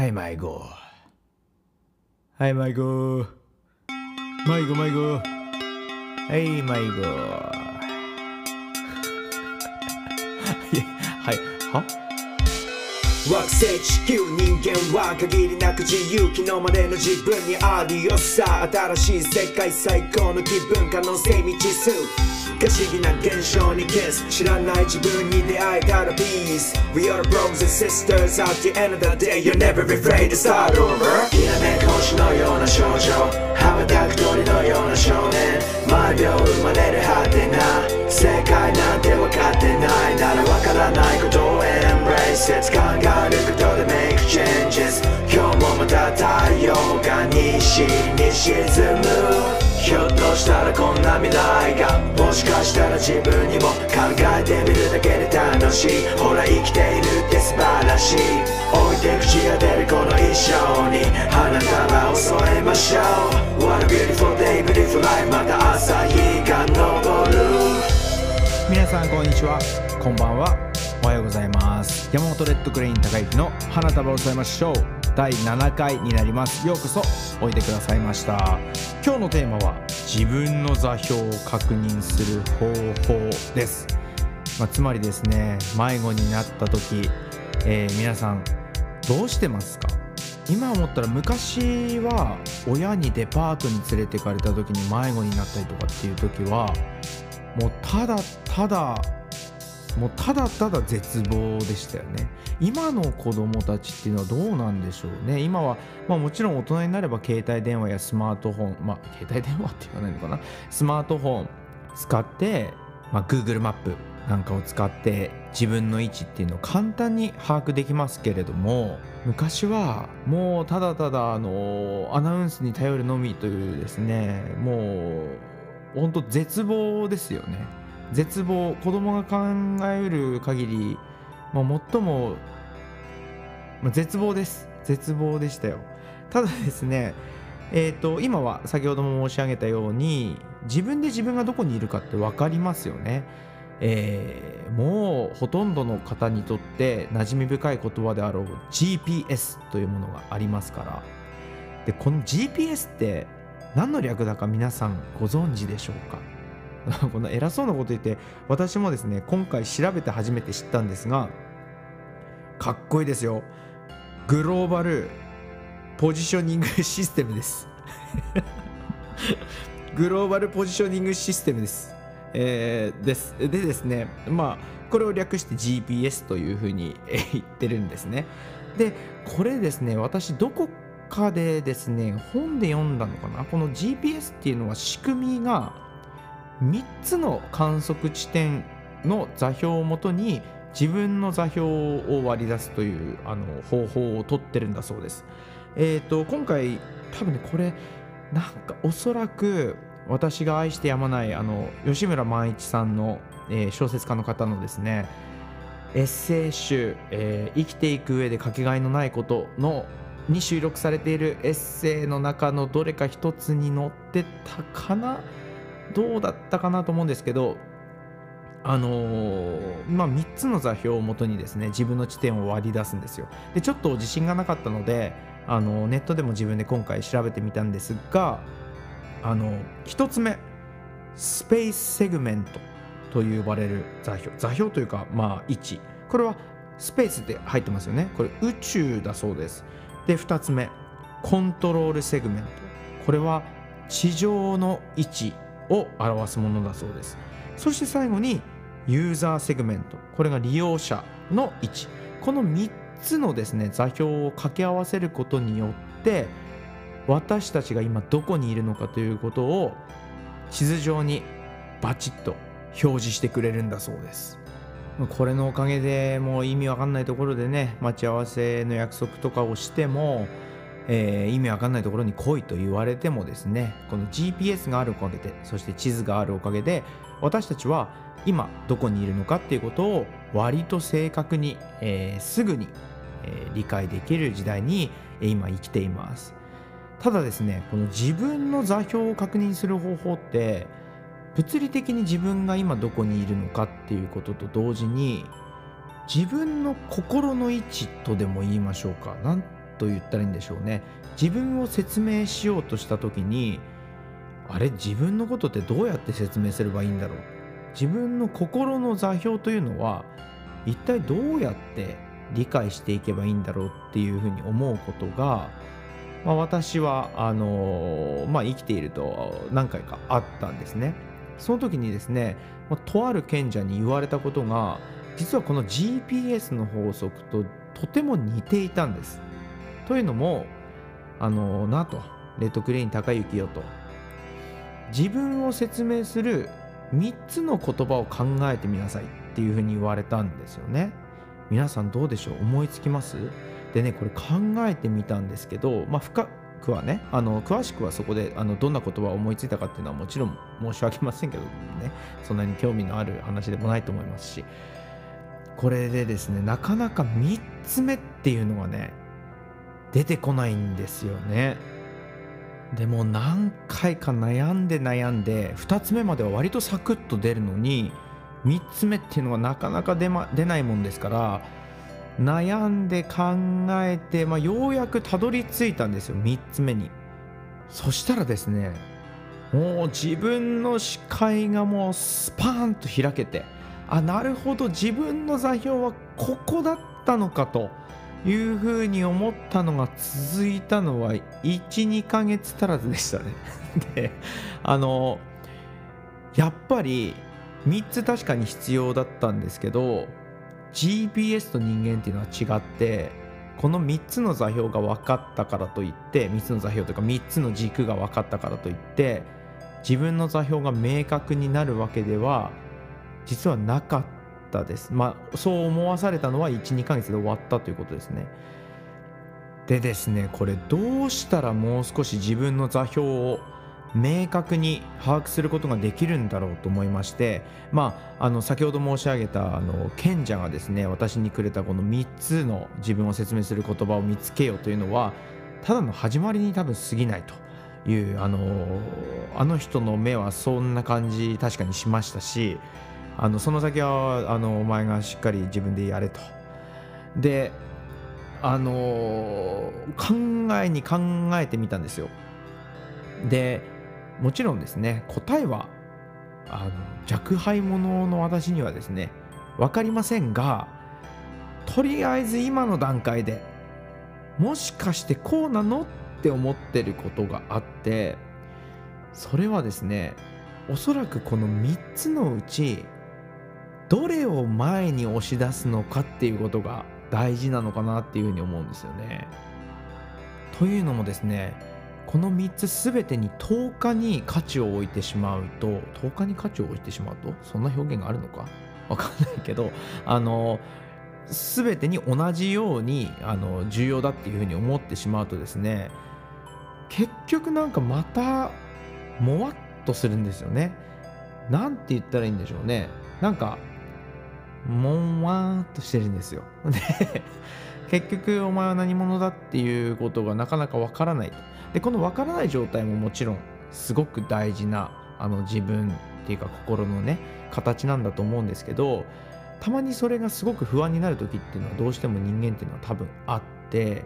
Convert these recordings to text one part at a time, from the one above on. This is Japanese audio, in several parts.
はい迷子。はい迷子。迷子迷子。はい迷子。はいは？惑星地球人間は限りなく自由昨日までの自分にあるよさ。新しい世界最高の気分可能性未知数。不思議な現象にキス。知らない自分に出会えたら Peace We are brothers and sisters. At the end of the day You'll never be afraid to start over. きらめく星のような少女。羽ばたく鳥のような少年。毎秒生まれる果てな。世界なんて分かってない。なら分からないことを Embrace it. 考えるが西に沈むひょっとしたらこんな未来がもしかしたら自分にも考えてみるだけで楽しい。ほら生きているって素晴らしい置いて口が出るこの一生に花束を添えましょう。What a beautiful day beautiful life. また朝日が昇る。皆さんこんにちは。こんばんは。おはようございます。山本レッドクレイン高之の花束を添えましょう。第7回になります。ようこそおいでくださいました。今日のテーマは自分の座標を確認する方法です、まあ、つまりですね迷子になった時、えー皆さんどうしてますか？今思ったら昔は親にデパートに連れてかれた時に迷子になったりとかっていう時はもうただただもうただただ絶望でしたよね。今の子供たちっていうのはどうなんでしょうね。今は、まあ、もちろん大人になれば携帯電話やスマートフォンまあ携帯電話って言わないのかな。スマートフォン使って、まあ、Google マップなんかを使って自分の位置っていうのを簡単に把握できますけれども昔はもうただただあのアナウンスに頼るのみというですねもう本当絶望ですよね。絶望子供が考えうる限り、まあ、最も、まあ絶望です。絶望でしたよ。ただですねえー、と今は先ほども申し上げたように自分で自分がどこにいるかって分かりますよね、えーもうほとんどの方にとって馴染み深い言葉であろう GPS というものがありますから。でこの GPS って何の略だか皆さんご存知でしょうか？この偉そうなこと言って私もですね今回調べて初めて知ったんですがかっこいいですよ。グローバルポジショニングシステムです。グローバルポジショニングシステムです、えーです。でですねまあこれを略して GPS というふうに言ってるんですね。でこれですね私どこかでですね本で読んだのかな？この GPS っていうのは仕組みが3つの観測地点の座標をもとに自分の座標を割り出すというあの方法をとってるんだそうです。えっ、と今回多分ねこれなんかおそらく私が愛してやまないあの吉村万一さんの、えー小説家の方のですねエッセイ集、えー生きていく上でかけがえのないこと」のに収録されているエッセイの中のどれか一つに載ってたかな？どうだったかなと思うんですけどあのーまあ3つの座標をもとにですね自分の地点を割り出すんですよ。でちょっと自信がなかったのであのネットでも自分で今回調べてみたんですがあの1つ目スペースセグメントと呼ばれる座標。座標というかまあ位置。これはスペースって入ってますよね。これ宇宙だそうです。で2つ目コントロールセグメント。これは地上の位置。を表すものだそうです。そして最後にユーザーセグメント。これが利用者の位置。この3つのですね座標を掛け合わせることによって私たちが今どこにいるのかということを地図上にバチッと表示してくれるんだそうです。これのおかげでもう意味わかんないところでね待ち合わせの約束とかをしても、えー意味わかんないところに来いと言われてもですねこの GPS があるおかげでそして地図があるおかげで私たちは今どこにいるのかっていうことを割と正確に、えーすぐに、え理解できる時代に今生きています。ただですねこの自分の座標を確認する方法って物理的に自分が今どこにいるのかっていうことと同時に自分の心の位置とでも言いましょうか。なんと言ったらいいんでしょうね自分を説明しようとした時にあれ自分のことってどうやって説明すればいいんだろう？自分の心の座標というのは一体どうやって理解していけばいいんだろうっていうふうに思うことが、まあ、私はあのまあ、生きていると何回かあったんですね。その時にですね、ま、とある賢者に言われたことが実はこの GPS の法則ととても似ていたんです。というのもあのなと。レッドクレイン高幸よと。自分を説明する3つの言葉を考えてみなさいっていうふうに言われたんですよね。皆さんどうでしょう？思いつきます？でねこれ考えてみたんですけど、まあ、深くはねあの詳しくはそこであのどんな言葉を思いついたかっていうのはもちろん申し訳ませんけどね。そんなに興味のある話でもないと思いますし。これでですねなかなか3つ目っていうのがね出てこないんですよね。でも何回か悩んで悩んで2つ目までは割とサクッと出るのに3つ目っていうのはなかなか出,、ま、出ないもんですから悩んで考えて、まあ、ようやくたどり着いたんですよ3つ目にそしたらですねもう自分の視界がもうスパーンと開けてあなるほど自分の座標はここだったのかというふうに思ったのが続いたのは12ヶ月足らずでしたね。であのやっぱり3つ確かに必要だったんですけど GPS と人間っていうのは違ってこの3つの座標が分かったからといって3つの座標というか3つの軸が分かったからといって自分の座標が明確になるわけでは実はなかった。ったです。まあそう思わされたのは12ヶ月で終わったということですね。でですねこれどうしたらもう少し自分の座標を明確に把握することができるんだろうと思いましてまああの先ほど申し上げたあの賢者がですね私にくれたこの3つの自分を説明する言葉を見つけようというのはただの始まりに多分過ぎないというあのあの人の目はそんな感じ確かにしましたしあのその先はあのお前がしっかり自分でやれと。であの考えに考えてみたんですよ。でもちろんですね答えはあの若輩者の私にはですね分かりませんがとりあえず今の段階でもしかしてこうなのって思ってることがあってそれはですねおそらくこの3つのうちどれを前に押し出すのかっていうことが大事なのかなっていうふうに思うんですよね。というのもですねこの3つ全てに10日に価値を置いてしまうと10日に価値を置いてしまうとそんな表現があるのか？わかんないけどあの全てに同じようにあの重要だっていうふうに思ってしまうとですね結局なんかまたもわっとするんですよね。なんて言ったらいいんでしょうね。なんかもんわーっとしてるんですよ。で結局お前は何者だっていうことがなかなかわからないでこのわからない状態ももちろんすごく大事なあの自分っていうか心のね形なんだと思うんですけどたまにそれがすごく不安になる時っていうのはどうしても人間っていうのは多分あって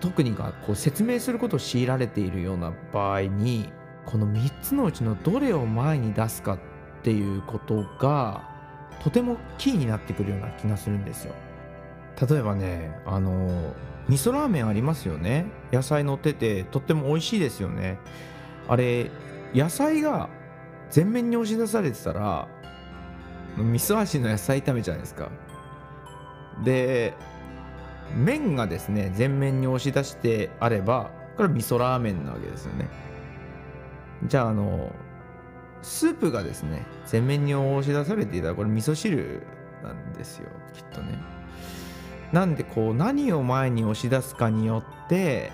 特にがこう説明することを強いられているような場合にこの3つのうちのどれを前に出すかっていうことがとてもキーになってくるような気がするんですよ。例えばねあの味噌ラーメンありますよね。野菜乗っててとっても美味しいですよね。あれ野菜が全面に押し出されてたら味噌味の野菜炒めじゃないですか。で麺がですね全面に押し出してあればこれは味噌ラーメンなわけですよね。じゃああのスープがですね全面に押し出されていたこれ味噌汁なんですよきっとね。なんでこう何を前に押し出すかによって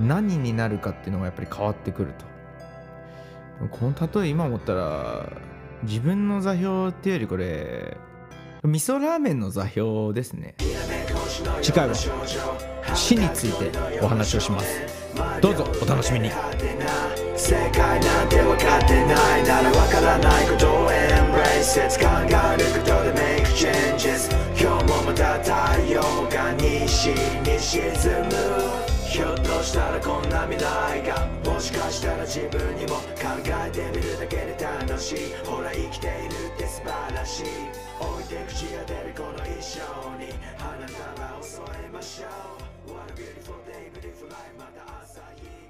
何になるかっていうのがやっぱり変わってくると。この例え今思ったら自分の座標っていうよりこれ味噌ラーメンの座標ですね。次回は。死についてお話をします。どうぞお楽しみに。正解なんて分かってないなら分からないことを embrace it 考えることで make changes 今日もまた太陽が西に沈む。ひょっとしたらこんな未来がもしかしたら自分にも考 Beautiful day, beautiful life, また朝日